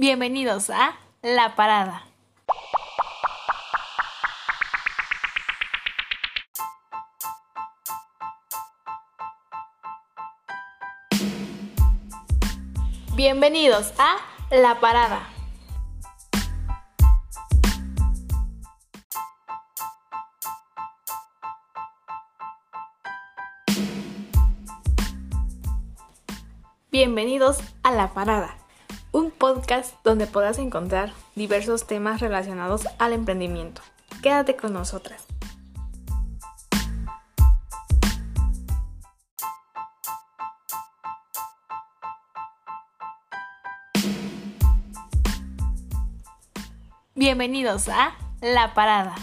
Bienvenidos a La Parada. Bienvenidos a La Parada. Bienvenidos a La Parada, un podcast donde podrás encontrar diversos temas relacionados al emprendimiento. Quédate con nosotras. Bienvenidos a La Parada.